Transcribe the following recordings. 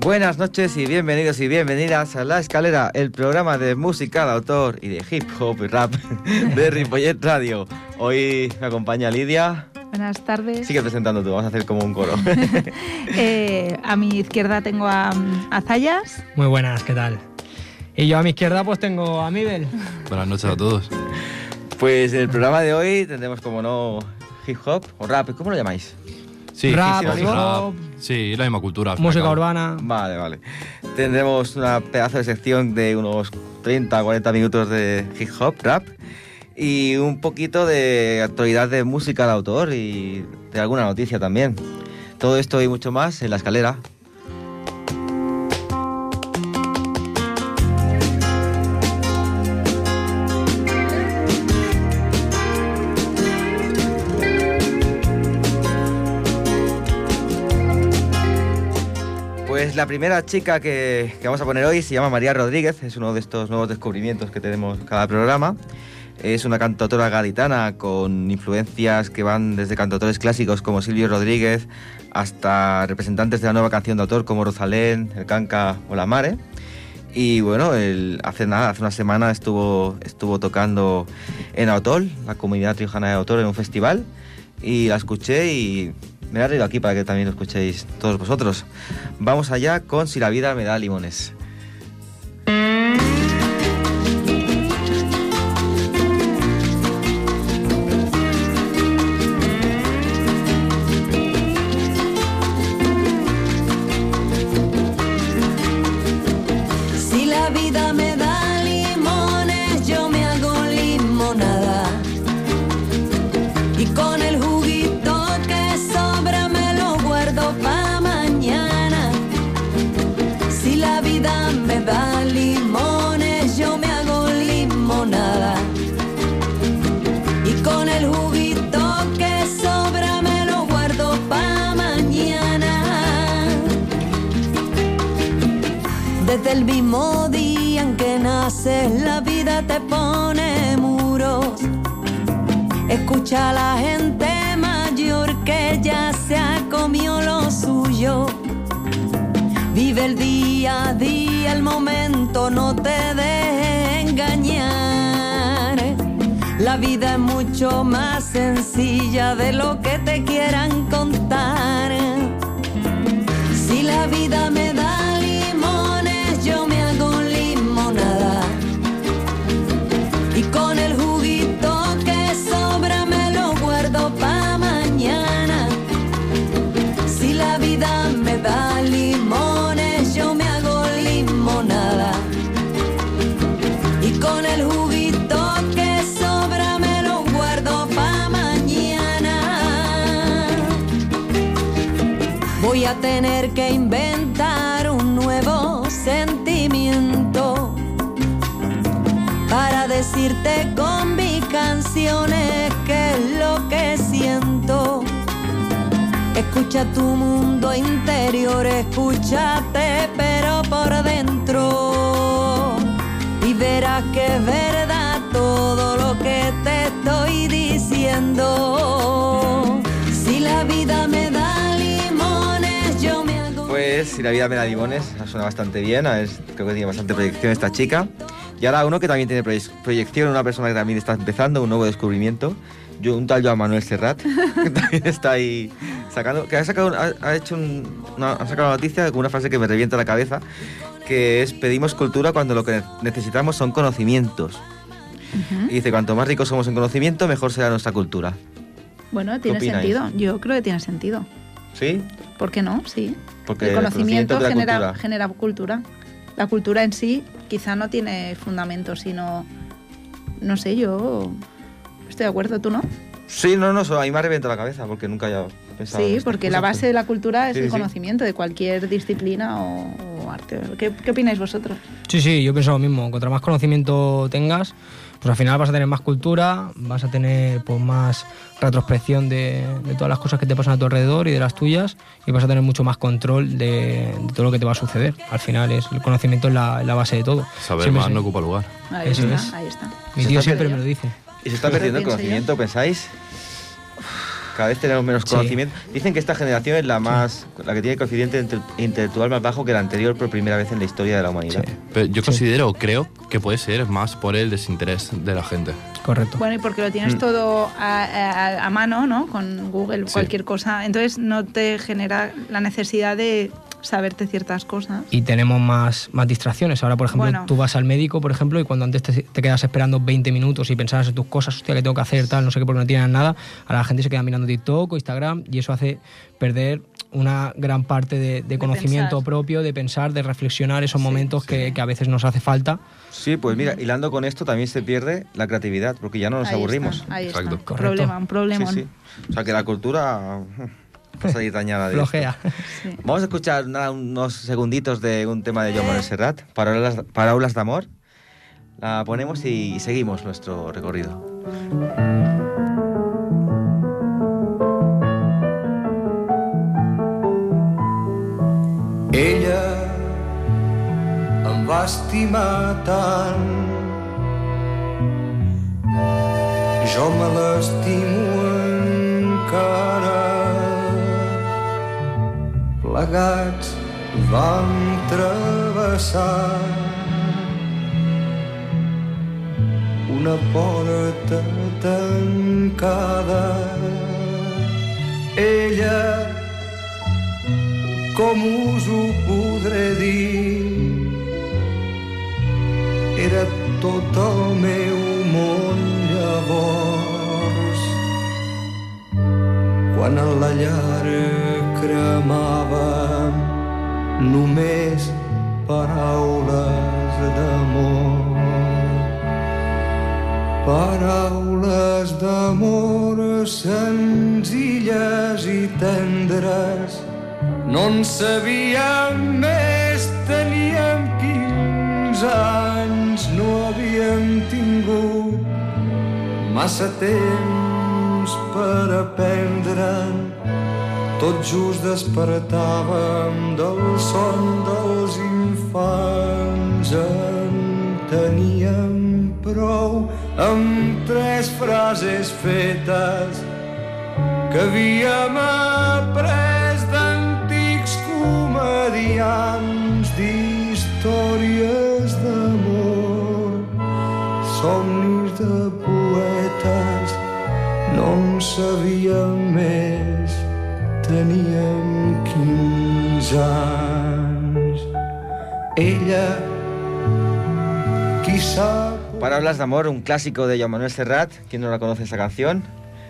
Buenas noches y bienvenidos y bienvenidas a La Escalera, el programa de música de autor y de hip hop y rap de Ripollet Radio. Hoy me acompaña Lidia. Buenas tardes. Sigue presentando tú, vamos a hacer como un coro. Eh, a mi izquierda tengo a, a Zayas. Muy buenas, ¿qué tal? Y yo a mi izquierda pues tengo a Mibel. Buenas noches a todos. Pues en el programa de hoy tendremos como no hip hop o rap, ¿cómo lo llamáis? Sí, Rap, sí, sí, hip hop. Sí, la misma cultura. Música urbana. Vale, vale. Tendremos una pedazo de sección de unos 30 40 minutos de hip hop, rap y un poquito de actualidad de música de autor y de alguna noticia también. Todo esto y mucho más en la escalera. La primera chica que, vamos a poner hoy se llama María Rodríguez, es uno de estos nuevos descubrimientos que tenemos cada programa. Es una cantautora gaditana con influencias que van desde cantautores clásicos como Silvio Rodríguez hasta representantes de la nueva canción de autor como Rosalén, El Canca o La Mare. Y bueno, hace nada, hace una semana estuvo, estuvo tocando en Autol, la comunidad triojana de Autol, en un festival. Y la escuché y me la he traído aquí para que también lo escuchéis todos vosotros. Vamos allá con Si la vida me da limones. Que inventar un nuevo sentimiento para decirte con mis canciones qué es lo que siento. Escucha tu mundo interior, escúchate pero por dentro y verás que es verdad todo lo que te estoy diciendo. Pues Si la vida me da limones, suena bastante bien, es- creo que tiene bastante proyección esta chica. Y ahora uno que también tiene proye- proyección, una persona que también está empezando, un nuevo descubrimiento. Yo, un tal Joan Manuel Serrat, que también está ahí sacando, que ha sacado, ha, ha hecho un- una, ha sacado una noticia con una frase que me revienta la cabeza, que es pedimos cultura cuando lo que necesitamos son conocimientos. Y dice, cuanto más ricos somos en conocimiento, mejor será nuestra cultura. Bueno, tiene sentido. Yo creo que tiene sentido. ¿Sí? ¿Por qué no? Sí. Porque el conocimiento, genera, cultura. genera cultura. La cultura en sí quizá no tiene fundamento, sino... No sé, yo estoy de acuerdo, ¿tú no? Sí, no, no, a mí me ha reventado la cabeza porque nunca había pensado en Sí, estas porque la base de la cultura es Sí, el sí. conocimiento de cualquier disciplina o, o arte. ¿Qué, qué opináis vosotros? Sí, sí, yo pienso lo mismo. Contra más conocimiento tengas, pues al final vas a tener más cultura, vas a tener pues, más retrospección de, de todas las cosas que te pasan a tu alrededor y de las tuyas y vas a tener mucho más control de, de todo lo que te va a suceder. Al final es el conocimiento es la, la base de todo. Saber Siempre más no ocupa lugar. Ahí Eso está, es. ahí está. Mi tío siempre me lo dice. ¿Y se está perdiendo el yo. conocimiento, pensáis? Cada vez tenemos menos Sí. conocimiento. Dicen que esta generación es la más, la que tiene el coeficiente inte- intelectual más bajo que la anterior por primera vez en la historia de la humanidad. Sí. Pero yo Sí. considero, creo que puede ser más por el desinterés de la gente. Correcto. Bueno, y porque lo tienes Mm. todo a, a- a mano, ¿no? Con Google, Sí. cualquier cosa. Entonces no te genera la necesidad de saberte ciertas cosas. y tenemos más, más distracciones. Ahora, por ejemplo, Bueno. tú vas al médico, por ejemplo, y cuando antes te, te quedas esperando 20 minutos y pensabas en tus cosas, hostia, que tengo que hacer, tal, no sé qué, porque no tienes nada, ahora la gente se queda mirando TikTok o Instagram y eso hace perder una gran parte de, de conocimiento pensar. propio, de pensar, de reflexionar esos momentos Que, que a veces nos hace falta. Sí, pues mira, hilando con esto también se pierde la creatividad, porque ya no nos Ahí aburrimos. está, ahí Exacto. está. Correcto. Problema, un problema. Sí, sí. O sea que la cultura va a salir dañada. Flojea. Sí. Vamos a escuchar nada, unos segunditos de un tema de Joan Manuel Serrat, Parábolas, Parábolas de Amor. La ponemos y seguimos nuestro recorrido. Ella em va estimar tant jo me l'estimo encara plegats vam travessar una porta tancada ella com us ho podré dir? Era tot el meu món llavors. Quan en la llar cremava només paraules d'amor. Paraules d'amor senzilles i tendres no en sabíem més, teníem 15 anys, no havíem tingut massa temps per aprendre'n. Tot just despertàvem del son dels infants. En teníem prou amb tres frases fetes que havíem après d'antics comedians d'històries d'amor, somnis de poetes, no en sabíem més, teníem 15 anys. Ella, qui sap Parábolas de Amor, un clásico de Joan Manuel Serrat. ¿Quién no la conoce esa canción?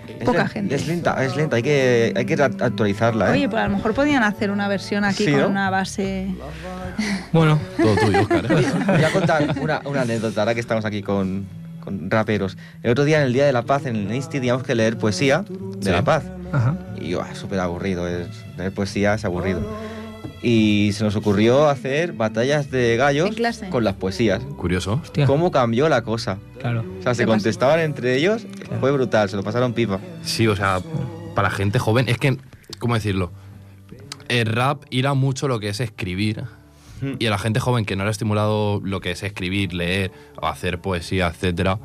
Es Poca gente. Es lenta, es lenta, hay que, hay que actualizarla. ¿eh? Oye, pues a lo mejor podían hacer una versión aquí Sí, con ¿no? una base. Bueno, Todo tuyo, Oscar. ¿eh? Voy a contar una, una anécdota, ahora que estamos aquí con, con raperos. El otro día, en el Día de la Paz, en el Insti, teníamos que leer poesía de Sí. la paz. ajá. Y yo, súper aburrido, es, leer poesía es aburrido. Y se nos ocurrió hacer batallas de gallos con las poesías. Curioso. Hostia, ¿Cómo cambió la cosa? claro. O sea, se contestaban entre ellos, fue brutal, se lo pasaron pipa. Sí, o sea, para gente joven, es que, ¿cómo decirlo? El rap irá mucho lo que es escribir. Mm. Y a la gente joven que no le ha estimulado lo que es escribir, leer, o hacer poesía, etcétera,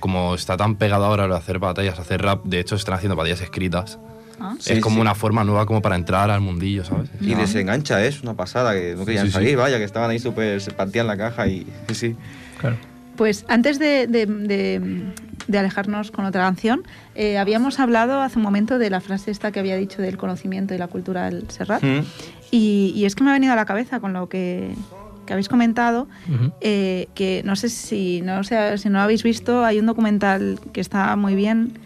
como está tan pegado ahora lo de hacer batallas, hacer rap, de hecho están haciendo batallas escritas. ¿ah? Sí, es como sí. una forma nueva como para entrar al mundillo, ¿sabes? Y desengancha, ¿eh? es una pasada, que no querían Sí, sí. salir, vaya, que estaban ahí súper, se partían la caja y sí, sí. claro. Pues antes de, de- de- de alejarnos con otra canción, eh, habíamos hablado hace un momento de la frase esta que había dicho del conocimiento y la cultura del Serrat. Mm. Y, y es que me ha venido a la cabeza con lo que, que habéis comentado, eh, que no sé si no, sé, si no lo habéis visto, hay un documental que está muy bien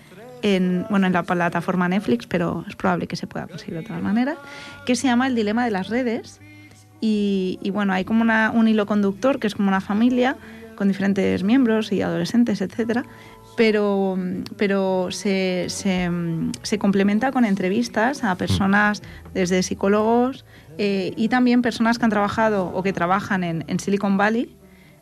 en, bueno, en la plataforma Netflix, pero es probable que se pueda conseguir de otras maneras, que se llama El dilema de las redes. Y, y bueno, hay como una- un hilo conductor que es como una familia con diferentes miembros y adolescentes, etcétera, pero, pero se, se, se complementa con entrevistas a personas desde psicólogos eh, y también personas que han trabajado o que trabajan en, en Silicon Valley,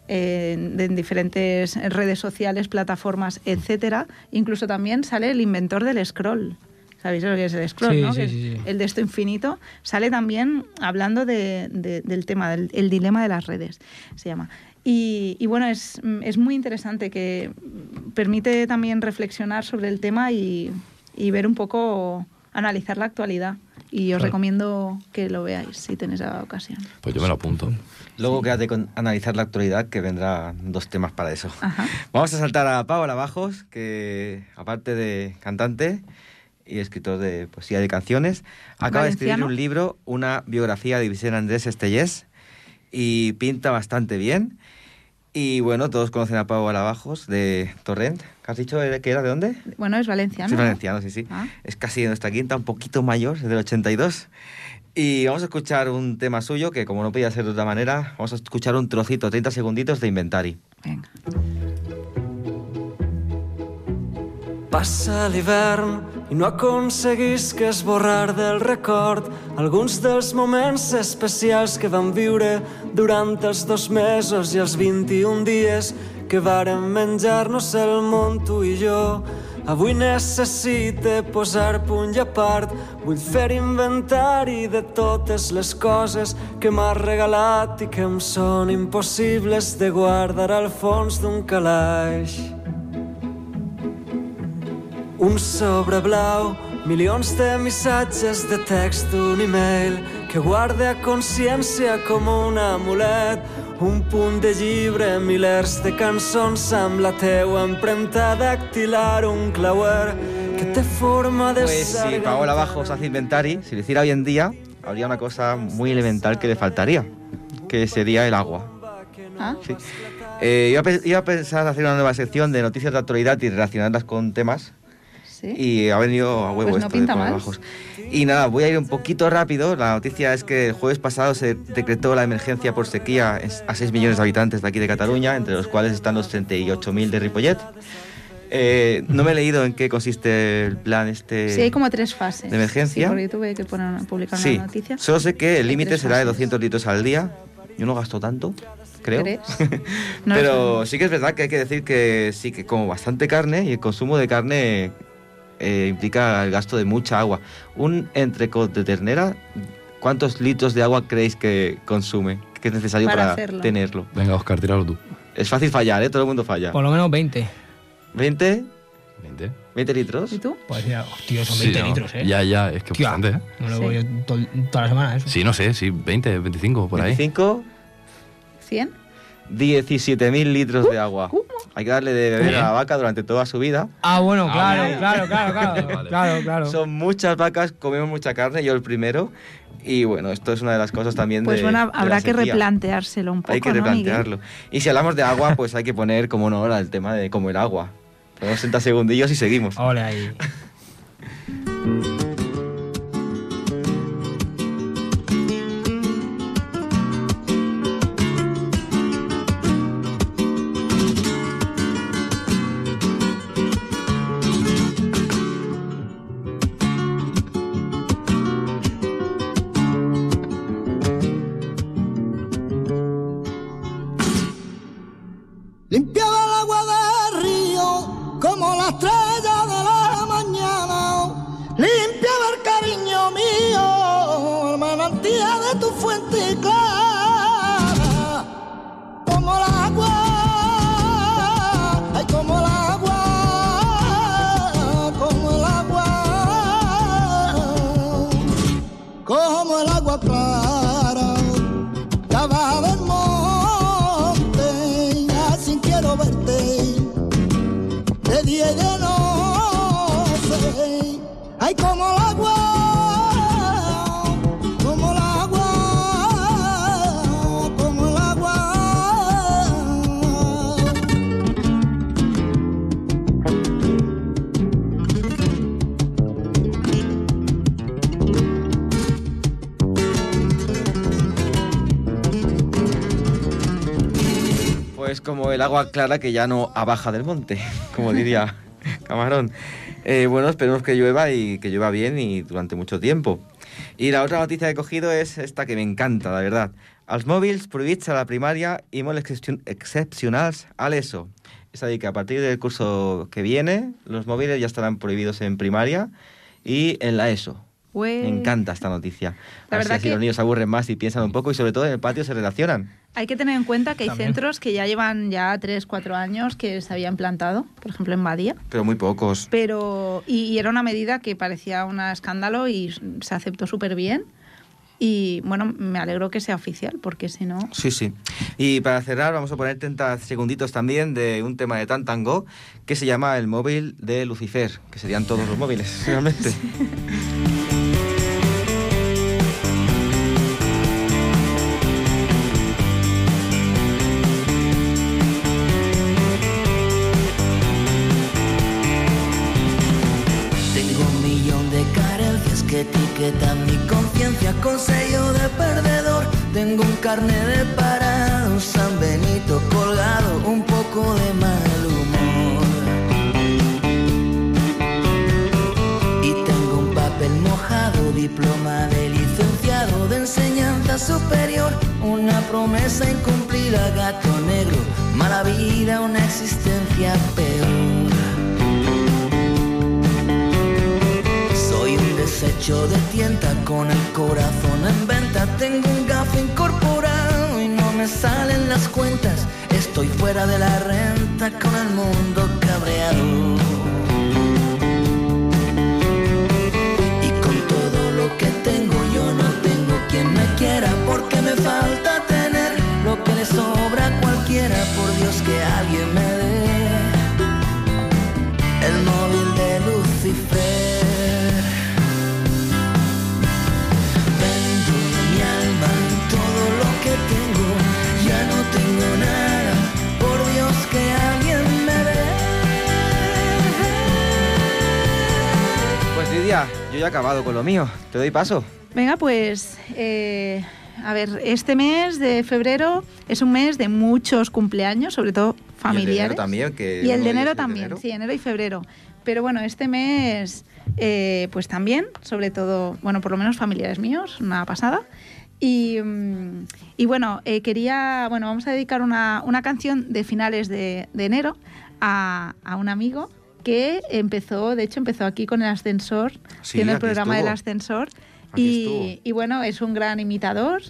en, en diferentes redes sociales, plataformas, etcétera. Incluso también sale el inventor del scroll. ¿Sabéis lo que es el scroll? Sí, no? sí, Que es sí, sí. El de esto infinito. Sale también hablando de- de- del tema, del el dilema de las redes, se llama. Y, y bueno, es, es muy interesante que permite también reflexionar sobre el tema y, y ver un poco, analizar la actualidad. Y os Claro. recomiendo que lo veáis si tenéis la ocasión. Pues yo me lo apunto. Luego quédate con analizar la actualidad, que vendrán dos temas para eso. Ajá. Vamos a saltar a Paola Bajos, que aparte de cantante y escritor de poesía de canciones, acaba de escribir Valenciano. un libro, una biografía de Vicente Andrés Estellés, y pinta bastante bien. Y bueno, todos conocen a Paola Bajos de Torrent. ¿Qué has dicho que era de dónde? Bueno, es valenciano. Sí, ¿no? valenciano, sí, sí. Ah. Es casi de nuestra quinta, un poquito mayor, es del 82. Y vamos a escuchar un tema suyo que, como no podía ser de otra manera, vamos a escuchar un trocito, 30 segunditos de Inventari. Venga. Passa l'hivern i no aconseguisc esborrar del record alguns dels moments especials que vam viure durant els dos mesos i els 21 dies que vàrem menjar-nos el món tu i jo. Avui necessite posar punt i a part, vull fer inventari de totes les coses que m'has regalat i que em són impossibles de guardar al fons d'un calaix. Un sobre blau, milions de missatges de text, un e-mail que guarda a consciència com un amulet, un punt de llibre, milers de cançons amb la teua empremta dactilar, un clauer que té forma de Pues si. Paola Bajos hace Inventari, si lo hiciera hoy en día, habría una cosa muy elemental que le faltaría, que sería el agua. Ah, Sí. Eh, iba, a, iba a pensar hacer una nueva sección de noticias de actualidad y relacionarlas con temas sí. y ha venido a huevo Pues no esto de pinta Paola mal. Y nada, voy a ir un poquito rápido. La noticia es que el jueves pasado se decretó la emergencia por sequía a 6 millones de habitantes de aquí de Cataluña, entre los cuales están los 38.000 de Ripollet. Eh, no me he leído en qué consiste el plan este Sí, hay como tres fases. de emergencia. Sí, porque tuve que poner una- publicar Sí, una noticia. solo sé que el límite será de fases. 200 litros al día. Yo no gasto tanto, creo. ¿Crees? No Pero sí que es verdad que hay que decir que sí que como bastante carne y el consumo de carne eh, implica el gasto de mucha agua. Un entrecot de ternera, ¿cuántos litros de agua creéis que consume? Que es necesario Para para, hacerlo. tenerlo. Venga, Oscar, tíralo tú. Es fácil fallar, ¿eh? Todo el mundo falla. Por lo menos 20. ¿20? 20. ¿20 litros? ¿Y tú? Pues ya, hostia, son Sí, 20 ¿no? litros, ¿eh? Ya, ya, es que Hostia, bastante, ¿eh? No lo Sí. voy yo to- toda la semana, eso. Sí, no sé, sí, 20, 25, por ahí. 25, ¿100? 17.000 litros de agua. ¿Cómo? Hay que darle de beber a la vaca durante toda su vida. Ah, bueno, Ah, claro, vale. claro, claro, claro, Vale. claro, claro. Son muchas vacas, comemos mucha carne, yo el primero. Y bueno, esto es una de las cosas también Pues de. bueno, de la habrá que replanteárselo un poco, Hay que ¿no, replantearlo. y si hablamos de agua, pues hay que poner como no ahora el tema de como el agua. Ponemos 60 segundillos y seguimos. Ole ahí. Ay, como el agua, como el agua, como el agua. Pues como el agua clara que ya no abaja del monte, como diría Camarón. Eh, bueno, esperemos que llueva y que llueva bien y durante mucho tiempo. Y la otra noticia que he cogido es esta que me encanta, la verdad. Els mòbils prohibits a la primària i molt excepcion- excepcionals a l'ESO. Es decir, que a partir del curso que viene, los móviles ya estarán prohibidos en primaria y en la ESO. Pues- Me encanta esta noticia. La Así verdad así que- los niños se aburren más y piensan un poco y sobre todo en el patio se relacionan. Hay que tener en cuenta que hay También. centros que ya llevan ya 3, 4 años que se habían plantado, por ejemplo en Badía. Pero muy pocos. Pero, y, y era una medida que parecía un escándalo y se aceptó súper bien. Y bueno, me alegro que sea oficial, porque si no. Sí, sí. Y para cerrar, vamos a poner 30 segunditos también de un tema de Tantango que se llama El móvil de Lucifer, que serían todos los móviles, realmente. Tengo que etiquetan mi conciencia con sello de perdedor. Tengo un carnet de parado, un San Benito colgado, un poco de mal humor. Y tengo un papel mojado, diploma de licenciado de enseñanza superior, una promesa incumplida, gato negro, mala vida, una existencia peor. Desecho de tienta con el corazón en venta. Tengo un gafo incorporado y no me salen las cuentas. Estoy fuera de la renta con el mundo cabreado. Y con todo lo que tengo yo no tengo quien me quiera porque me falta tener lo que le sobra a cualquiera. Por Dios que alguien me dé yo ya he acabado con lo mío. Te doy paso. Venga, pues. eh, a ver, este mes de febrero es un mes de muchos cumpleaños, sobre todo Y el de familiares. enero también, que Y el de enero de también, enero. sí, enero y febrero. Pero bueno, este mes, eh, pues también, sobre todo, bueno, por lo menos familiares míos, una pasada. Y, mm, y bueno, eh, quería, bueno, vamos a dedicar una, una canción de finales de, de enero a, a un amigo que empezó, de hecho, empezó aquí con el ascensor, Sí, tiene el programa del estuvo. ascensor. Aquí Y, y bueno, es un gran imitador.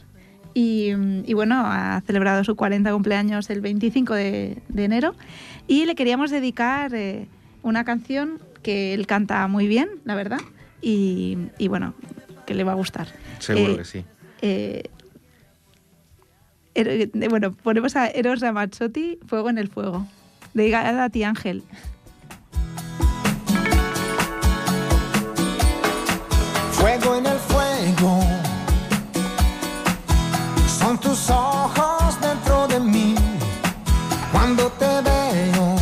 Y, y bueno, ha celebrado su 40 cumpleaños el 25 de, de enero. Y le queríamos dedicar eh, una canción que él canta muy bien, la verdad. Y, y bueno, que le va a gustar. Seguro Eh, que sí. eh, er- eh, bueno, ponemos a Eros Ramazzotti, Fuego en el Fuego. Dedicada a ti, Ángel. En el fuego. Son tus ojos dentro de mí. Cuando te veo,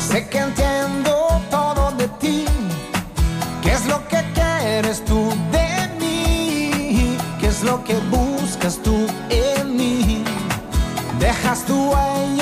sé que entiendo todo de ti. ¿Qué es lo que quieres tú de mí? ¿Qué es lo que buscas tú en mí? Dejas tu huella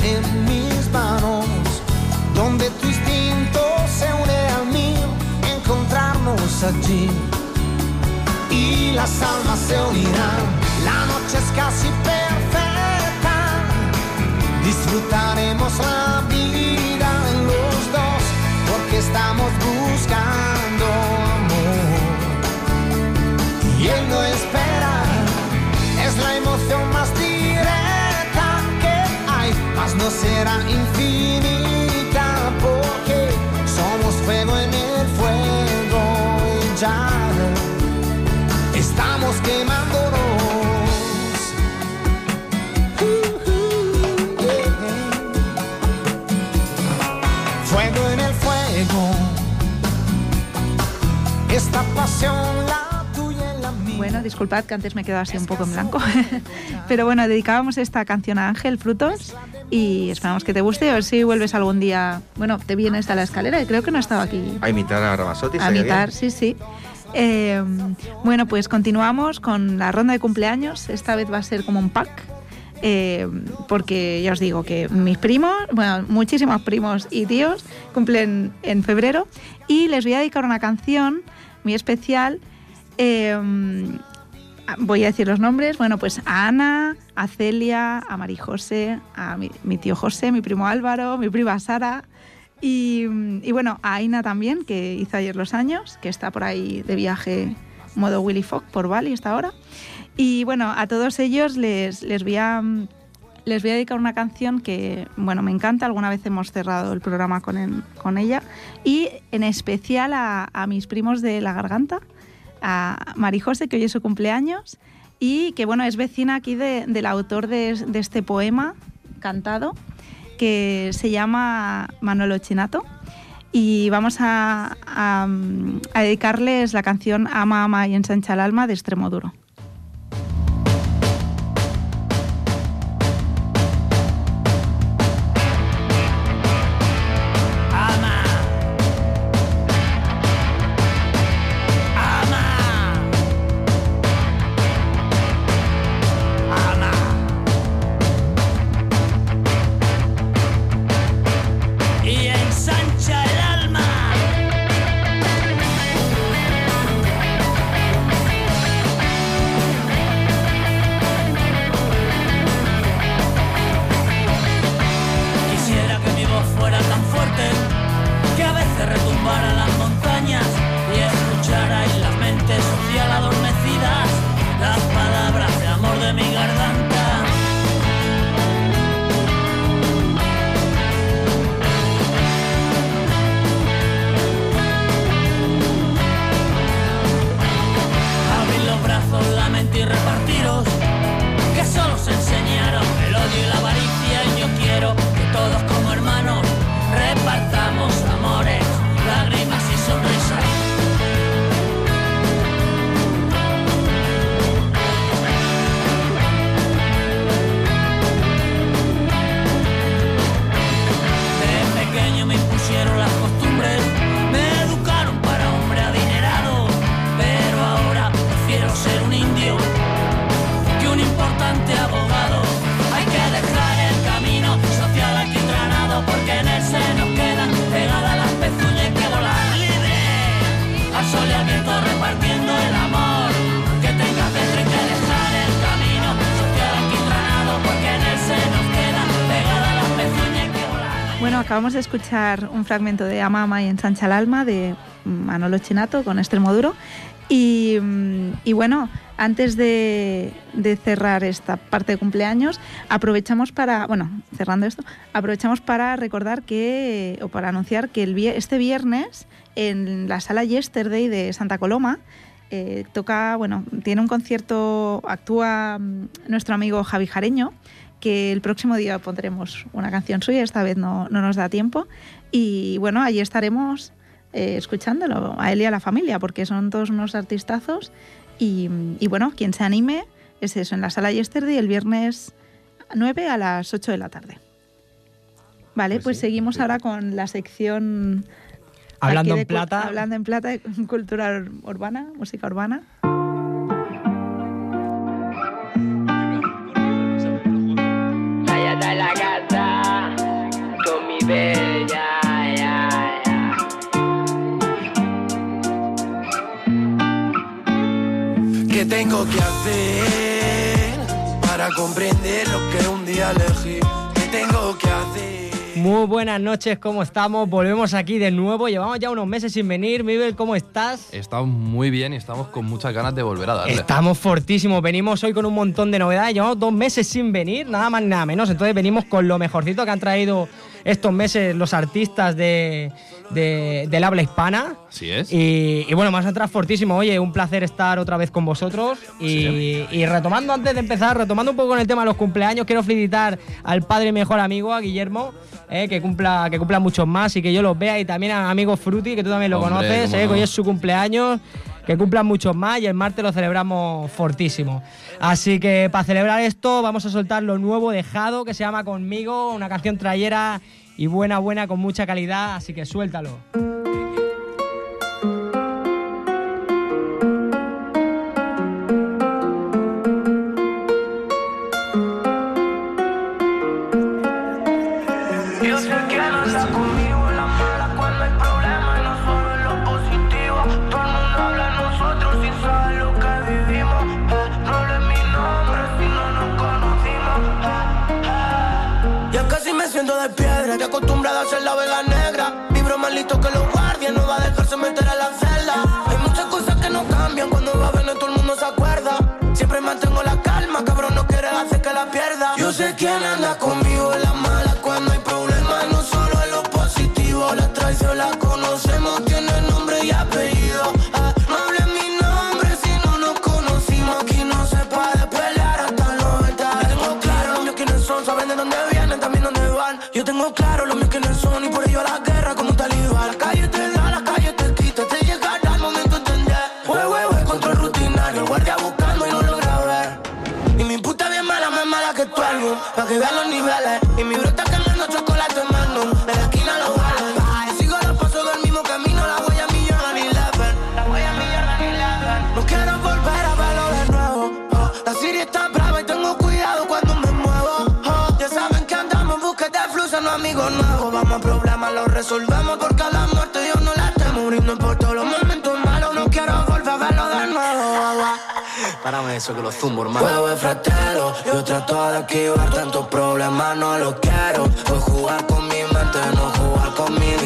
en mis manos, donde tu instinto se une al mío, encontrarnos allí y las almas se unirán. La noche es casi perfecta. Disfrutaremos la vida en los dos porque estamos buscando será infinita porque somos fuego en el fuego y ya estamos quemándonos. Uh, uh, yeah. Fuego en el fuego. Esta pasión, la tuya y la mía. Bueno, disculpad que antes me he quedado así un poco en blanco. Pero bueno, dedicábamos esta canción a Ángel Frutos y esperamos que te guste. A ver si vuelves algún día. Bueno, te vienes a la escalera, que creo que no estaba aquí. A imitar a Ramazotti. A imitar, bien. sí, sí. Eh, bueno, pues continuamos con la ronda de cumpleaños. Esta vez va a ser como un pack. eh, porque ya os digo que mis primos, bueno, muchísimos primos y tíos cumplen en febrero y les voy a dedicar una canción muy especial. eh, voy a decir los nombres, bueno, pues a Ana, a Celia, a Marijose, a mi, tío José, mi primo Álvaro, mi prima Sara y, bueno, a Aina también, que hizo ayer los años, que está por ahí de viaje modo Willy Fogg por Bali hasta ahora. Y bueno, a todos ellos les, les voy a... Les voy a dedicar una canción que, bueno, me encanta. Alguna vez hemos cerrado el programa con, con ella. Y en especial a mis primos de La Garganta, a Marijose, que hoy es su cumpleaños, y que, bueno, es vecina aquí de- del autor de, este poema cantado, que se llama Manolo Chinato. Y vamos a, dedicarles la canción Ama, ama y ensancha el alma de Extremo acabamos de escuchar un fragmento de Ama, ama y ensancha el alma de Manolo Chinato con Extremoduro. Y, mm, y bueno, antes de, de cerrar esta parte de cumpleaños, aprovechamos para, bueno, cerrando esto, aprovechamos para recordar que, o para anunciar que el, este viernes en la sala Yesterday de Santa Coloma, eh, toca, bueno, tiene un concierto, actúa mm, nuestro amigo Javi Jareño, que el próximo día pondremos una canción suya, esta vez no, no nos da tiempo. Y bueno, allí estaremos eh, escuchándolo, a él y a la familia, porque son todos unos artistazos. Y, y bueno, quien se anime es eso, en la sala Yesterday el viernes 9 a las 8 de la tarde. Vale, pues, Pues sí, seguimos sí. ahora con la sección... Hablando en plata. Hablando en plata, cultura ur- urbana, música urbana. Tengo que hacer para comprender lo que un día elegí? ¿Qué tengo que hacer? Muy buenas noches, ¿cómo estamos? Volvemos aquí de nuevo. Llevamos ya unos meses sin venir. Miguel, ¿cómo estás? Estamos muy bien y estamos con muchas ganas de volver a darle. Estamos fortísimos. Venimos hoy con un montón de novedades. Llevamos dos meses sin venir, nada más nada menos. Entonces venimos con lo mejorcito que han traído estos meses los artistas de, de- del habla hispana. Así es. Y, y bueno, más atrás fortísimo. Oye, un placer estar otra vez con vosotros. Y, y retomando antes de empezar, retomando un poco con el tema de los cumpleaños, quiero felicitar al padre y mejor amigo, a Guillermo, eh, que cumpla que cumpla muchos más y que yo los vea. Y también a amigo Fruti, que tú también lo Hombre, conoces, eh, que hoy es su cumpleaños. Que cumplan muchos más y el martes lo celebramos fortísimo. Así que para celebrar esto vamos a soltar lo nuevo de Jado que se llama Conmigo, una canción trayera y buena, buena, con mucha calidad, así que suéltalo. Acostumbrado a ser la vega negra. Vibro más listo que los guardias, no va a dejarse meter a la celda. Hay muchas cosas que no cambian cuando va a venir todo el mundo se acuerda. Siempre mantengo la calma, cabrón, no quieres hacer que la pierda. Yo sé quién anda conmigo en la van. Yo tengo claro los míos quiénes son y por ello la eso que lo fratero, yo trato de esquivar tantos problemas, no los quiero. Voy a jugar con mi mente, no jugar con mi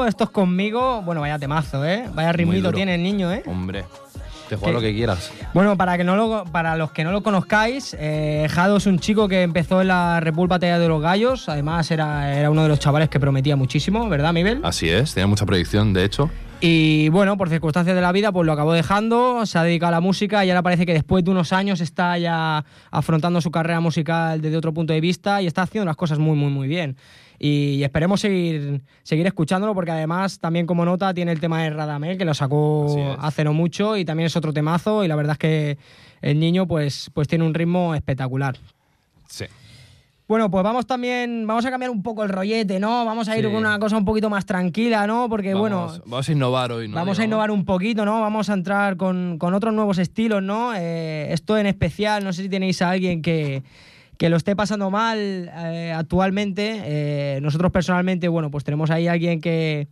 dejado, esto es conmigo. Bueno, vaya temazo, ¿eh? Vaya ritmito tiene el niño, ¿eh? Hombre, te juega lo que quieras. Bueno, para, que no lo, para los que no lo conozcáis, eh, Jado es un chico que empezó en la Batalla de los Gallos. Además, era, era uno de los chavales que prometía muchísimo, ¿verdad, Miguel? Así es, tiene mucha proyección, de hecho. Y bueno, por circunstancias de la vida, pues lo acabó dejando, se ha dedicado a la música y ahora parece que después de unos años está ya afrontando su carrera musical desde otro punto de vista y está haciendo las cosas muy, muy, muy bien. Y esperemos seguir, seguir escuchándolo porque además también como nota tiene el tema de Radamel que lo sacó hace no mucho y también es otro temazo y la verdad es que el niño pues, pues tiene un ritmo espectacular. Sí. Bueno, pues vamos también, vamos a cambiar un poco el rollete, ¿no? Vamos a ir Sí. con una cosa un poquito más tranquila, ¿no? Porque bueno, Vamos, a innovar hoy, ¿no? Vamos a innovar un poquito, ¿no? Vamos a entrar con, con otros nuevos estilos, ¿no? Eh, esto en especial, no sé si tenéis a alguien que, que lo esté pasando mal eh, actualmente. Eh, nosotros personalmente, bueno, pues tenemos ahí a alguien que,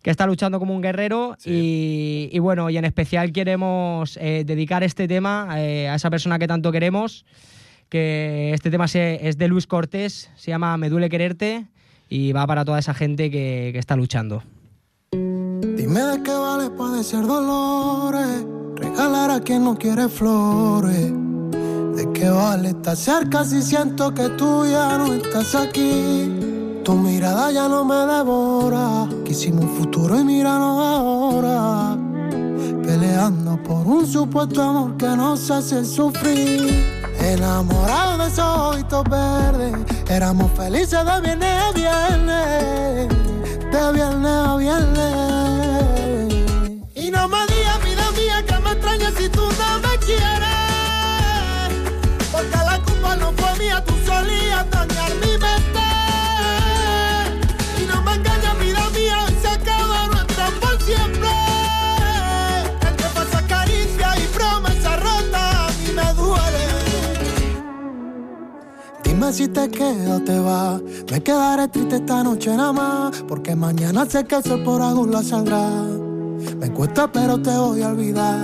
que está luchando como un guerrero y, y bueno, y en especial queremos eh, dedicar este tema eh, a esa persona que tanto queremos, que este tema es de Luis Cortés, se llama Me duele quererte y va para toda esa gente que, que está luchando. Dime de qué vale padecer dolores, regalar a quien no quiere flores. De qué vale estar cerca si siento que tú ya no estás aquí. Tu mirada ya no me devora. Quisimos un futuro y míranos ahora. Peleando por un supuesto amor que nos hace sufrir. Enamorados de esos ojitos verdes. Éramos felices de viernes a viernes. De viernes a viernes. Dime si te quedas te va, Me quedaré triste esta noche nada más. Porque mañana sé que el sol por la saldrá. Me cuesta, pero te voy a olvidar.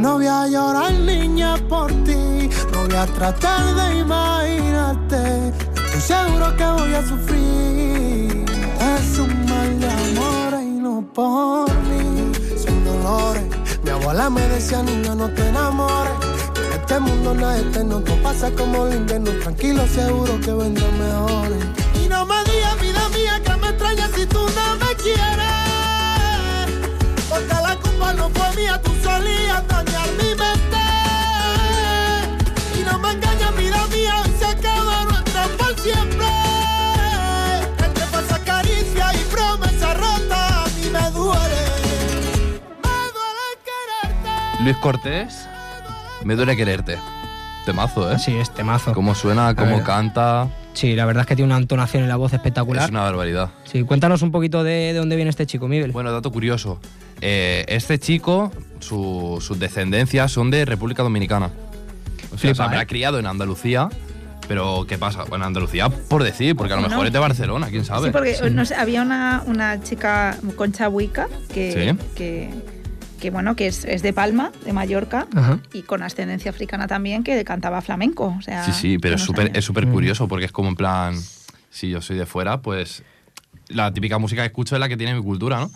No voy a llorar, niña, por ti. No voy a tratar de imaginarte. Estoy seguro que voy a sufrir. Es un mal de amor y no por mí. Son dolores. Mi abuela me decía, niña, no te enamores este mundo no es eterno, todo pasa como el invierno. Tranquilo, seguro que vendrán mejores. Y no me digas, vida mía, que me extrañas si tú no me quieres. Porque la culpa no fue mía, tú solías dañar mi mente. Y no me engañas, vida mía, hoy se acaba nuestro por siempre. Entre falsa caricia y promesa rota, a mí me duele. Me duele quererte. Luis Cortés, me duele quererte. Temazo, ¿eh? Sí, es temazo. Cómo suena, cómo canta. Sí, la verdad es que tiene una entonación en la voz espectacular. Es una barbaridad. Sí, cuéntanos un poquito de, de dónde viene este chico, Miguel. Bueno, dato curioso. Eh, este chico, su- sus descendencias son de República Dominicana. O sea, Flipa, se habrá ¿eh? criado en Andalucía, pero ¿qué pasa? Bueno, Andalucía por decir, porque a lo mejor es de Barcelona, quién sabe. Sí, porque no sé, había una, una chica, Concha Huica, que, Sí. que, que, bueno, que es, es de Palma, de Mallorca, Ajá. y con ascendencia africana también, que cantaba flamenco. O sea, Sí, sí, pero es súper es súper curioso porque es como en plan, si yo soy de fuera, pues la típica música que escucho es la que tiene mi cultura, ¿no?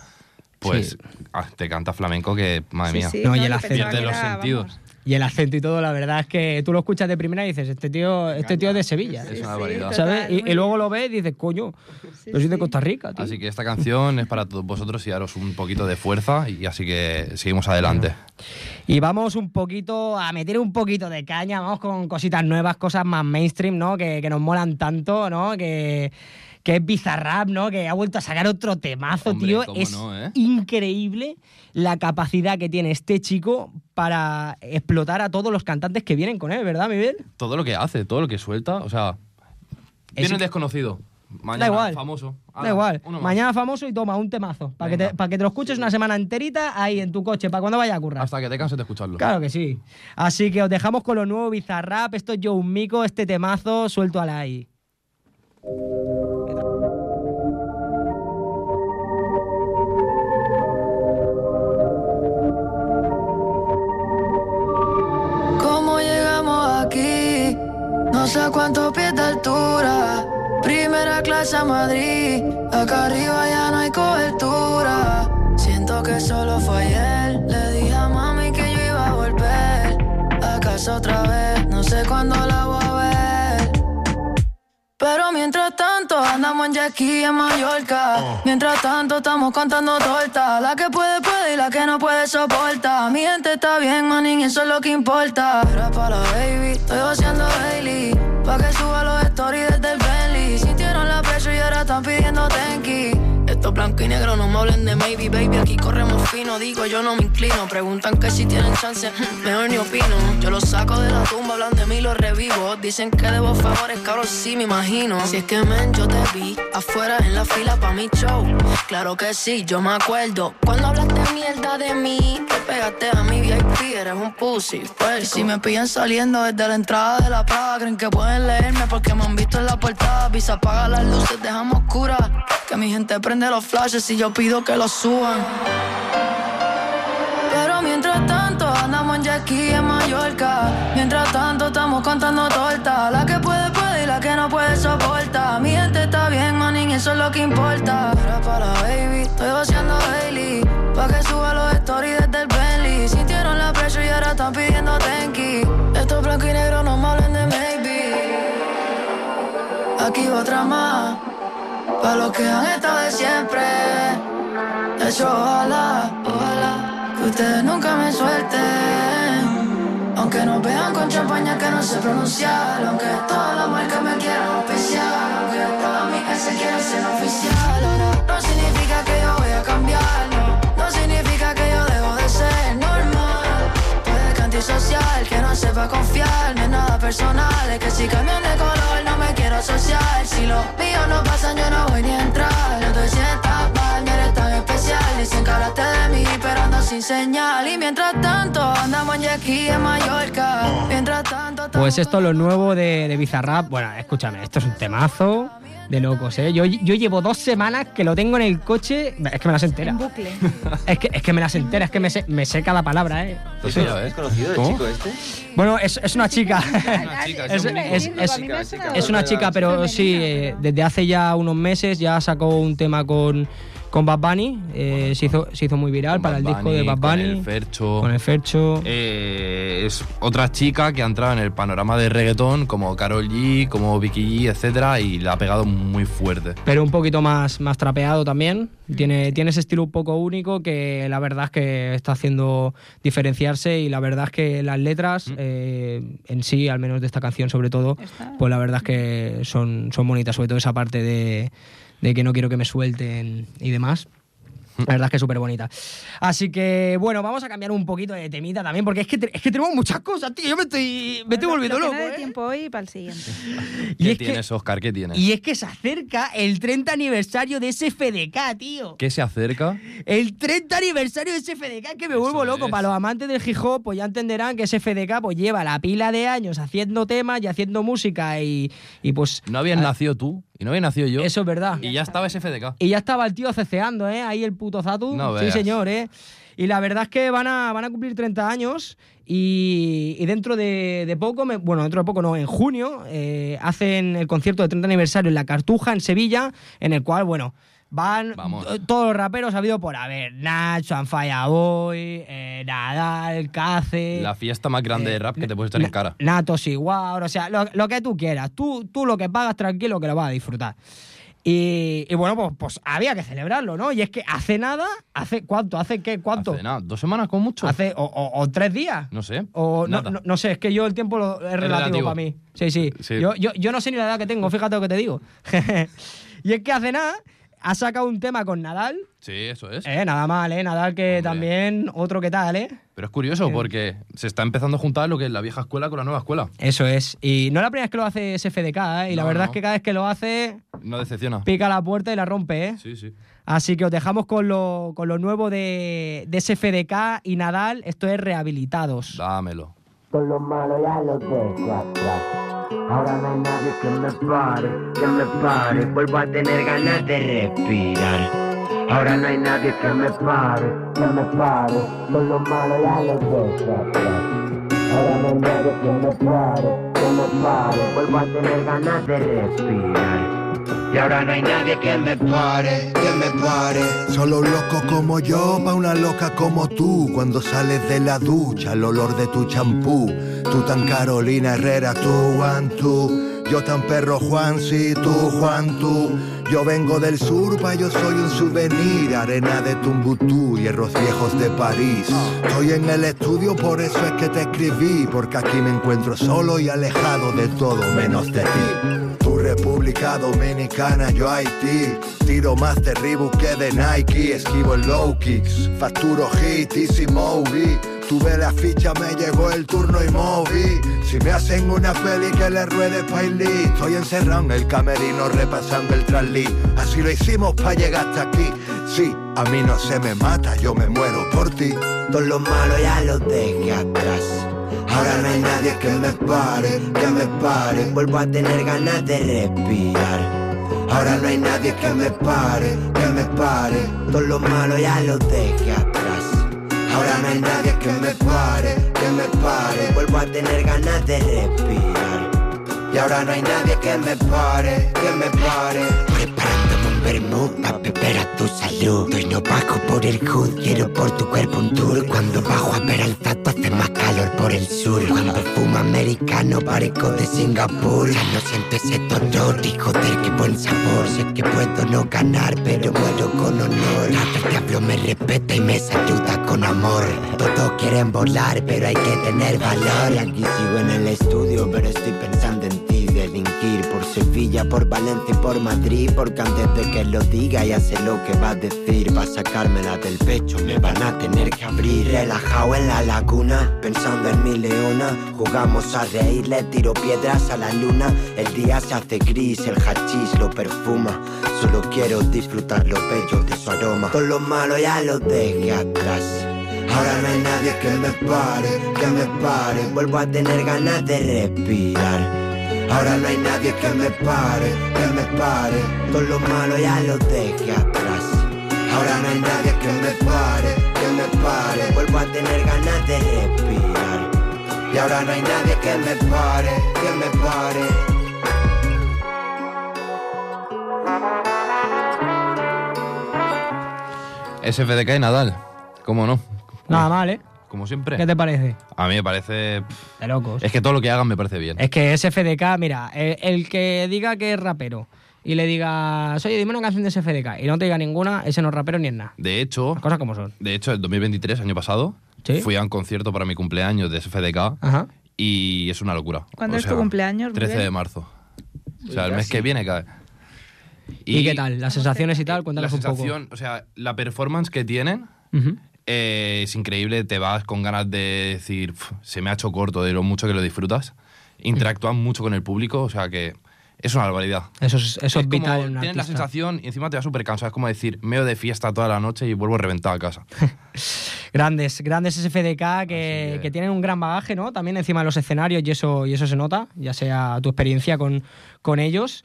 Pues Sí. ah, te canta flamenco que, madre Sí, mía, sí, No, y el acento. pierde los era, sentidos. Y el acento y todo, la verdad es que tú lo escuchas de primera y dices, este tío, este tío es de Sevilla. Es una barbaridad. ¿Sabes? Y, y luego lo ves y dices, coño, yo soy de Costa Rica, tío. Así que esta canción es para todos vosotros y daros un poquito de fuerza y así que seguimos adelante. Y vamos un poquito a meter un poquito de caña, vamos con cositas nuevas, cosas más mainstream, ¿no? Que, que nos molan tanto, ¿no? Que, que es Bizarrap, ¿no? Que ha vuelto a sacar otro temazo, Hombre, tío. Es no, ¿eh? increíble la capacidad que tiene este chico para explotar a todos los cantantes que vienen con él, ¿verdad, Miguel? Todo lo que hace, todo lo que suelta, o sea, Es viene desconocido. Mañana da igual. famoso. Da igual. Mañana famoso y toma un temazo. Para que, te, para que te lo escuches una semana enterita ahí en tu coche, para cuando vaya a currar. Hasta que te canses de escucharlo. Claro que sí. Así que os dejamos con lo nuevo Bizarrap. Esto es Joe Mico, este temazo, suelto a la ahí. Sé a cuántos pies de altura. Primera clase a Madrid. Acá arriba ya no hay cobertura. Siento que solo fue ayer. Le dije a mami que yo iba a volver. A casa otra Pero mientras tanto andamos en Jackie en Mallorca. Mientras tanto estamos contando tortas. La que puede, puede y la que no puede soporta. Mi gente está bien, manín, eso es lo que importa. Era para la baby, estoy vaciando Bailey. Pa' que suba los stories desde el Bentley. Sintieron la presión y ahora están pidiendo tenki. Esto blanco y negro, no me hablen de maybe, baby. Aquí corremos fino, digo, yo no me inclino. Preguntan que si tienen chance, mejor ni opino. Yo los saco de la tumba, hablan de mí, los revivo. Dicen que debo favores, cabrón, sí me imagino. Si es que men, yo te vi afuera en la fila pa' mi show. Claro que sí, yo me acuerdo. Cuando hablaste mierda de mí, te pegaste a mi VIP, eres un pussy. Pues, si me pillan saliendo desde la entrada de la Prada, creen que pueden leerme porque me han visto en la portada. Visa apaga las luces, dejamos oscura. Que mi gente prende los flashes y yo pido que los suban. Pero mientras tanto andamos en Jackie en Mallorca. Mientras tanto estamos contando tortas. La que puede, puede y la que no puede soporta. Mi gente está bien, manín, eso es lo que importa. Era para baby, estoy vaciando Bailey. Pa' que suba los stories desde el Bentley. Sintieron la presión y ahora están pidiendo tenki. Estos blanco y negro no me hablen de maybe. Aquí va otra más. Pa' los que han estado de siempre. De hecho, ojalá, ojalá que ustedes nunca me suelten. Aunque nos vean con champaña que no sé pronunciar. Aunque todas las marcas me quieran especial. Aunque todas mis se quieran ser oficial. Sepa confiar. No es nada personal, es que si cambian de color no me quiero asociar. Si los míos no pasan, yo no voy ni a entrar. No te sientas mal, no eres tan especial. Dicen que hablaste de mí, pero ando sin señal. Y mientras tanto, andamos en Jackie en Mallorca. Mientras tanto, Pues esto es lo nuevo de, de Bizarrap. Bueno, escúchame, esto es un temazo de locos, ¿eh? Yo, yo llevo dos semanas que lo tengo en el coche. Es que me las entera. En bucle. Es que, es que me las entera, es que me sé, me sé cada palabra, ¿eh? ¿Es, ¿Es conocido el chico este? Bueno, es, es una chica. es una chica, pero sí, eh, desde hace ya unos meses ya sacó un tema con, con Bad Bunny, eh, se, hizo, se hizo muy viral para el disco de Bad con Bunny. el Fercho. Con el Fercho. Eh, es otra chica que ha entrado en el panorama de reggaetón como Carol G, como Vicky G, etcétera, y la ha pegado muy fuerte. pero un poquito más, más trapeado también. Tiene, tiene ese estilo un poco único que la verdad es que está haciendo diferenciarse y la verdad es que las letras eh, en sí, al menos de esta canción sobre todo, pues la verdad es que son, son bonitas, sobre todo esa parte de, de que no quiero que me suelten y demás. La verdad es que es súper bonita. Así que, bueno, vamos a cambiar un poquito de temita también, porque es que, es que tenemos muchas cosas, tío. Yo me estoy, me estoy volviendo Lo que loco. no ¿eh? tiempo hoy para el siguiente. Y ¿Qué es que- tienes, Oscar? ¿Qué tienes? Y es que se acerca el 30 aniversario de SFDK, tío. ¿Qué se acerca? El 30 aniversario de SFDK, que me vuelvo loco. Para los amantes del hip hop, pues ya entenderán que SFDK pues, lleva la pila de años haciendo temas y haciendo música y, y pues... No habías nacido tú y no había nacido yo. Eso es verdad. Y ya estaba SFDK. Y ya estaba el tío ceceando, ¿eh? Ahí el puto Zatu. No sí, señor, ¿eh? Y la verdad es que van a, van a cumplir 30 años y, y dentro de, de poco, me- bueno, dentro de poco no, en junio, eh, hacen el concierto de 30 aniversario en La Cartuja, en Sevilla, en el cual, bueno, van eh, todos los raperos habido por haber. Nacho, Anfaya Boy, eh, Nadal, Cace... La fiesta más grande de rap que te puedes estar en cara. Natos igual, o sea, lo, lo que tú quieras. Tú, tú lo que pagas tranquilo que lo vas a disfrutar. Y, y bueno, pues, pues había que celebrarlo, ¿no? Y es que hace nada, hace ¿cuánto? ¿Hace qué? ¿Cuánto? Hace nada, dos semanas con mucho. Hace, o, o- o tres días. No sé. O no, Nada. no, no sé, es que yo el tiempo lo- es relativo, relativo. para mí. Sí, sí. Sí. Yo, yo, yo no sé ni la edad que tengo, fíjate lo que te digo. y es que hace nada ha sacado un tema con Nadal. Sí, eso es. Eh, nada mal, ¿eh? Nadal que también, otro que tal, ¿eh? Pero es curioso porque se está empezando a juntar lo que es la vieja escuela con la nueva escuela. Eso es. Y no es la primera vez que lo hace SFDK, ¿eh? Y la verdad no. es que cada vez que lo hace, No decepciona. pica la puerta y la rompe, ¿eh? Sí, sí. Así que os dejamos con lo, con lo nuevo de, de SFDK y Nadal. Esto es Rehabilitados. Dámelo. Con lo malo ya lo dejo atrás. Ahora no hay nadie que me pare, que me pare. Vuelvo a tener ganas de respirar. Ahora no hay nadie que me pare, que me pare. Con lo malo ya lo dejo. Ahora no hay nadie que me pare, que me pare. Vuelvo a tener ganas de respirar. Y ahora no hay nadie que me pare, que me pare. Solo un loco como yo, pa' una loca como tú. Cuando sales de la ducha, el olor de tu champú. Tú tan Carolina Herrera, tú, Juan, tú. Yo tan perro Juan, sí, tú, Juan, tú. Yo vengo del sur, pa' yo soy un souvenir. Arena de Tumbutú, hierros viejos de París. Estoy en el estudio, por eso es que te escribí. Porque aquí me encuentro solo y alejado de todo menos de ti. República Dominicana, yo Haití. Tiro más de Reebok que de Nike. Esquivo el low kicks. Facturo hit, easy movie. Tuve la ficha, me llegó el turno y moví. Si me hacen una peli que le ruede Pailí, estoy encerrado en el camerino repasando el traslí. Así lo hicimos para llegar hasta aquí. Sí, a mí no se me mata, yo me muero por ti. Todo lo malo ya lo dejé atrás. Ahora no hay nadie que me pare, que me pare. Vuelvo a tener ganas de respirar. Ahora no hay nadie que me pare, que me pare. Todo lo malo ya lo dejé atrás. Ahora no hay nadie que me pare, que me pare. Vuelvo a tener ganas de respirar. Y ahora no hay nadie que me pare, que me pare. Hoy no bajo por el hood, quiero por tu cuerpo un tour. Cuando bajo a ver al tato hace más calor por el sur. Cuando fumo americano parezco de Singapur. Ya no siento ese dolor y joder qué buen sabor. Sé que puedo no ganar, pero muero con honor. Hasta el diablo me respeta y me saluda con amor. Todos quieren volar, pero hay que tener valor. Y aquí sigo en el estudio, pero estoy pensando en ti. Por Sevilla, por Valencia y por Madrid. Porque antes de que lo diga, ya sé lo que va a decir. Va a sacármela del pecho, me van a tener que abrir. Relajado en la laguna, pensando en mi leona. Jugamos a reír, le tiro piedras a la luna. El día se hace gris, el hachís lo perfuma. Solo quiero disfrutar lo bello de su aroma. Todo lo malo ya lo dejé atrás. Ahora no hay nadie que me pare, que me pare. Vuelvo a tener ganas de respirar. Ahora no hay nadie que me pare, que me pare. Todo lo malo ya lo dejé atrás. Ahora no hay nadie que me pare, que me pare. Vuelvo a tener ganas de respirar. Y ahora no hay nadie que me pare, que me pare. SFDK y Nadal. ¿Cómo no? Nada mal, ¿eh? Como siempre. ¿Qué te parece? A mí me parece. pff, De locos. Es que todo lo que hagan me parece bien. Es que SFDK, mira, el, el que diga que es rapero y le diga, oye, dime una canción de SFDK y no te diga ninguna, ese no es rapero ni es nada. De hecho, Las cosas como son. de hecho, el 2023, año pasado, Sí. fui a un concierto para mi cumpleaños de SFDK Ajá. y es una locura. ¿Cuándo O es tu cumpleaños, 13 de marzo. O sea, el mes que viene cae. ¿Y, qué tal? ¿Las sensaciones y tal? La Cuéntanos un poco. sensación, o sea, la performance que tienen. Eh, es increíble. Te vas con ganas de decir, "Pf, se me ha hecho corto de lo mucho que lo disfrutas. Interactúan mucho con el público, o sea que es una barbaridad. Eso es, eso es como vital en un Tienes la sensación y encima te vas súper cansado. Es como decir, meo de fiesta toda la noche y vuelvo reventado a casa. Grandes, grandes SFDK que, que tienen un gran bagaje, ¿no? También encima de los escenarios y eso, y eso se nota, ya sea tu experiencia con, con ellos.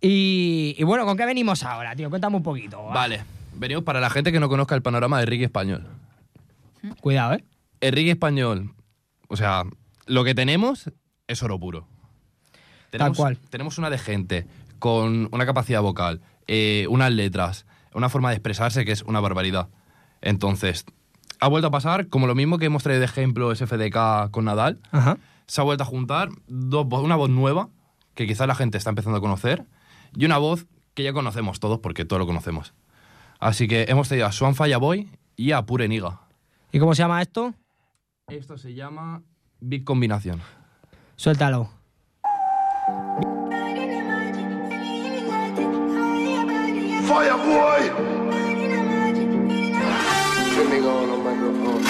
Y, y bueno, ¿con qué venimos ahora, tío? Cuéntame un poquito. va. Vale, venimos para la gente que no conozca el panorama de reggae español. Cuidado, ¿eh? El reggae español, o sea, lo que tenemos es oro puro. Tenemos, cual. Tenemos una de gente con una capacidad vocal, eh, unas letras, una forma de expresarse que es una barbaridad. Entonces, ha vuelto a pasar como lo mismo que hemos traído de ejemplo SFDK con Nadal. Ajá. Se ha vuelto a juntar dos una voz nueva que quizás la gente está empezando a conocer y una voz que ya conocemos todos porque todos lo conocemos. Así que hemos traído a Swan Boy y a Pure Niga. ¿Y cómo se llama esto? Esto se llama Big Combinación. Suéltalo.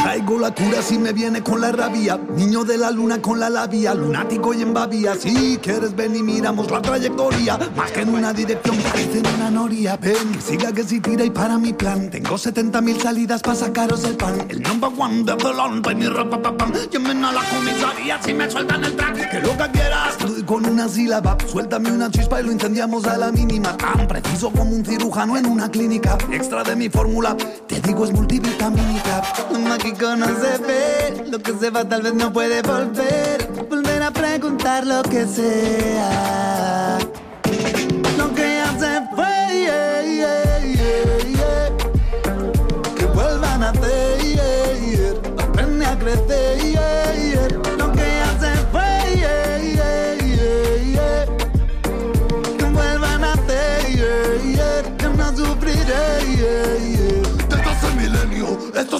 Traigo la cura si me viene con la rabia. Niño de la luna con la labia. Lunático y en babia. Si quieres ven y miramos la trayectoria. Más que en una dirección, parece en una noria. Ven, siga que si tira y para mi plan. Tengo 70 mil salidas para sacaros el pan. El number one de delante, mi rapapapam. Llamen a la comisaría si me sueltan el track. Que lo que quieras. Estoy con una sílaba. Suéltame una chispa y lo incendiamos a la mínima. Tan preciso como un cirujano en una clínica. Extra de mi fórmula. Te digo es multivitamínica. Mágico no se ve. Lo que se va tal vez no puede volver. Volver a preguntar lo que sea.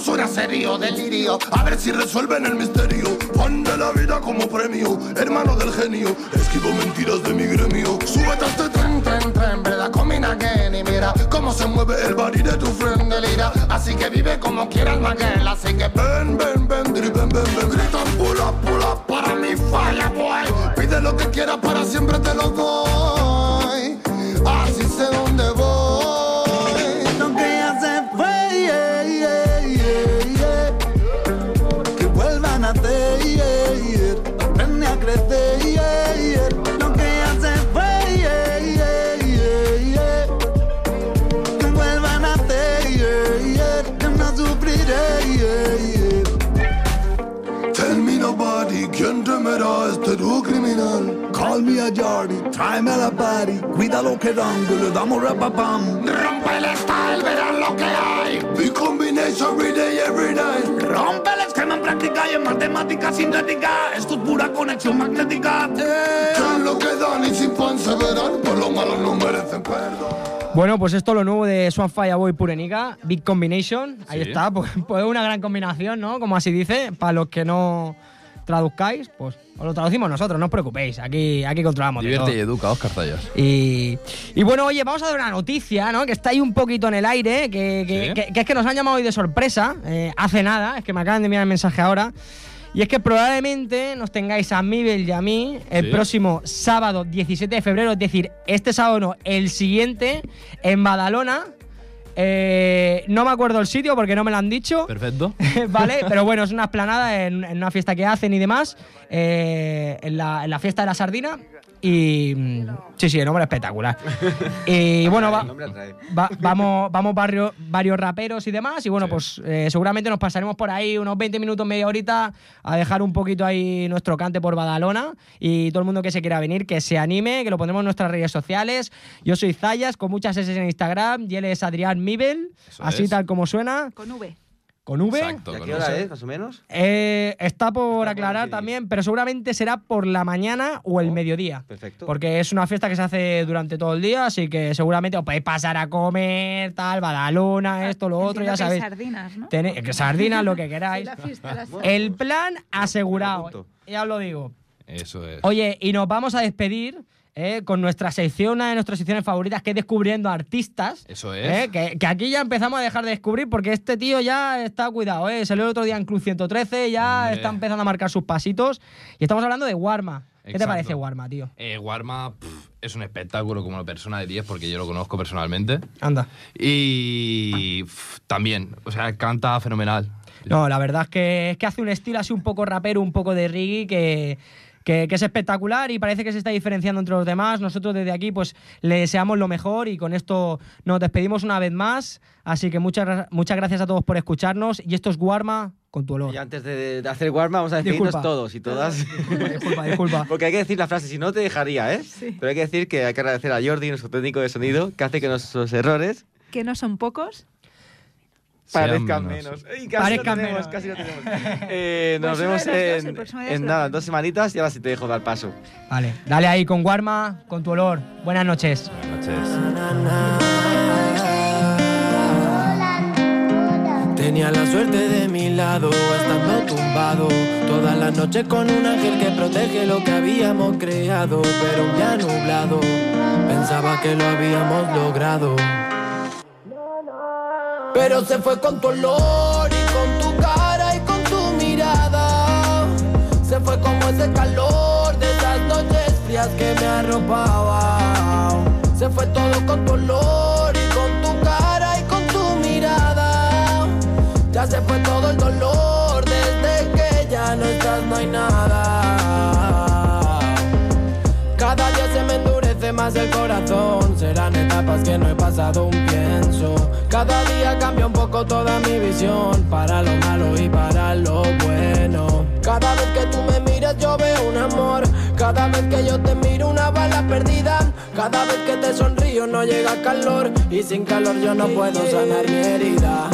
Suena serio, delirio. A ver si resuelven el misterio. Juan de la vida como premio, hermano del genio. Esquivo mentiras de mi gremio. Súbete a este tren, tren, tren, verdad, combina again. Y mira cómo se mueve el body de tu friend delira. Así que vive como quieras, Maguel. Así que ven, ven, ven, dri, ven, ven. Gritan, pull up para mi falla, boy. Pide lo que quieras, para siempre te lo doy. Así sé dónde tráeme a la party. Cuida lo que dan, que le damos rapapam. Rompe el style, verán lo que hay. Big combination every day, every night. Rompe el esquema en práctica y en matemática sintética. Esto es pura conexión magnética. eh. Que es lo que dan y sin pan se verán. Por lo malo no merecen perdón. Bueno, pues esto es lo nuevo de Swan Boy Purenica, Big Combination. Ahí Sí. está, pues, pues una gran combinación, ¿no? Como así dice, para los que no traduzcáis, pues os lo traducimos nosotros, no os preocupéis, aquí, aquí controlamos Divierte y educa, Oscar Zayas. Y, y bueno, oye, vamos a dar una noticia, ¿no? Que está ahí un poquito en el aire, que, que- Sí. que- que es que nos han llamado hoy de sorpresa, eh, hace nada, es que me acaban de enviar el mensaje ahora. Y es que probablemente nos tengáis a Mibel y a mí el Sí. próximo sábado 17 de febrero, es decir, este sábado no, el siguiente, en Badalona. Eh, no me acuerdo el sitio porque no me lo han dicho. Perfecto. ¿Vale? Pero bueno, es una esplanada en, en una fiesta que hacen y demás. eh, en, la, en la fiesta de la sardina. Y. mm, Sí, sí, el nombre es espectacular. y bueno, va, va- vamos, vamos barrio, varios raperos y demás. Y bueno, pues eh, seguramente nos pasaremos por ahí unos 20 minutos, media horita, a dejar un poquito ahí nuestro cante por Badalona. Y todo el mundo que se quiera venir, que se anime, que lo pondremos en nuestras redes sociales. Yo soy Zayas, con muchas S en Instagram. Y él es Adrián Almibel, así es. tal como suena. Con V. Con V. ¿Y a qué hora es, más o menos? Eh, está por aclarar también, pero seguramente será por la mañana o el mediodía. Perfecto. Porque es una fiesta que se hace durante todo el día, así que seguramente os podéis pasar a comer, tal, badalona, esto, lo otro, ya que sabéis. sardinas, ¿no? Tenéis- sardinas, lo que queráis. La fiesta, la El plan asegurado. Ya os lo digo. Eso es. Oye, y nos vamos a despedir eh, con nuestra sección, una de nuestras secciones favoritas, que es Descubriendo Artistas. Eso es. Eh, que, que aquí ya empezamos a dejar de descubrir porque este tío ya está cuidado, ¿eh? Salió el otro día en Club 113, ya Hombre. está empezando a marcar sus pasitos. Y estamos hablando de Warma. ¿Qué te parece Warma, tío? Eh, Warma pff, es un espectáculo como una persona de 10 porque yo lo conozco personalmente. Anda. Y pff, también, o sea, canta fenomenal. No, la verdad es que, es que hace un estilo así un poco rapero, un poco de reggae que, que, que es espectacular y parece que se está diferenciando entre los demás. Nosotros desde aquí pues le deseamos lo mejor y con esto nos despedimos una vez más. Así que muchas, muchas gracias a todos por escucharnos y esto es Warma con tu olor. Y antes de, de hacer Warma, vamos a despedirnos Disculpa. todos y todas. Disculpa, disculpa. Porque hay que decir la frase, si no te dejaría, ¿eh? Pero hay que decir que hay que agradecer a Jordi, nuestro técnico de sonido, que hace que nuestros errores Que no son pocos. Parezcan menos. casi Parezcan lo tenemos, menos. casi lo tenemos. Eh, nos Pues vemos dos, en, lo nada, dos semanitas y ahora sí te dejo dar paso. Vale, dale ahí con Warma, con tu olor. Buenas noches. Tenía la suerte de mi lado, estando tumbado toda la noche con un ángel que protege lo que habíamos creado, pero un día nublado, pensaba que lo habíamos logrado. Pero se fue con tu olor y con tu cara y con tu mirada. Se fue como ese calor de esas noches frías que me arropaba. Se fue todo con tu olor y con tu cara y con tu mirada. Ya se fue todo el dolor desde que ya no estás, no hay nada. Me endurece más el corazón. Serán etapas que no he pasado un pienso. Cada día cambia un poco toda mi visión. Para lo malo y para lo bueno. Cada vez que tú me miras, yo veo un amor. Cada vez que yo te miro, una bala perdida. Cada vez que te sonrío, no llega calor. Y sin calor, yo no puedo sanar mi herida.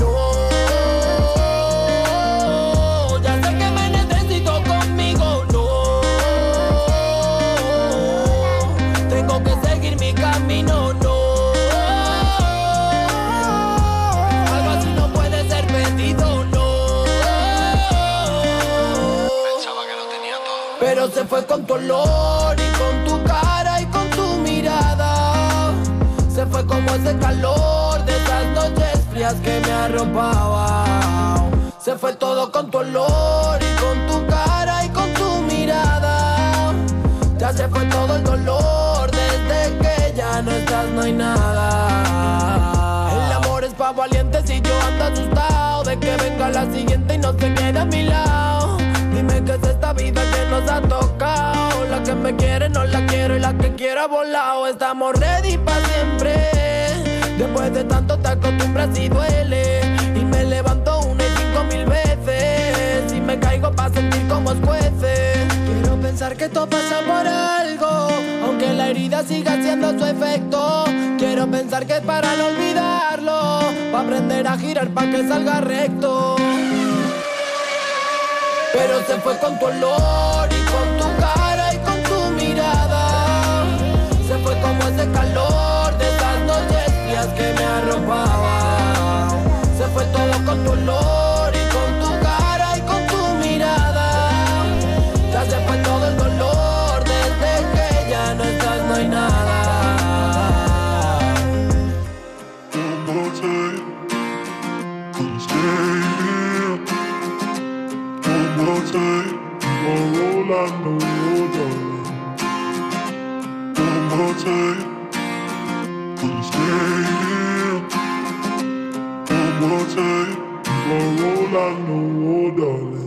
Se fue con tu olor y con tu cara y con tu mirada. Se fue como ese calor de esas noches frías que me arropaba. Se fue todo con tu olor y con tu cara y con tu mirada. Ya se fue todo el dolor desde que ya no estás, no hay nada. El amor es pa' valientes y yo ando asustado de que venga la siguiente y no se quede a mi lado. Dime qué es esta vida que nos ha tocado. La que me quiere no la quiero y la que quiero ha volado. Estamos ready pa' siempre. Después de tanto te acostumbras y duele. Y me levanto una y cinco mil veces. Y me caigo pa' sentir como escuece. Quiero pensar que todo pasa por algo. Aunque la herida siga haciendo su efecto. Quiero pensar que es para no olvidarlo. Pa' aprender a girar pa' que salga recto. Pero se fue con tu olor y con tu cara y con tu mirada. Se fue como ese calor de esas noches que me arropaba. Se fue todo con tu olor Mambo, hold on. One more time. Gonna stay here. One more time. You're all I know, oh darling.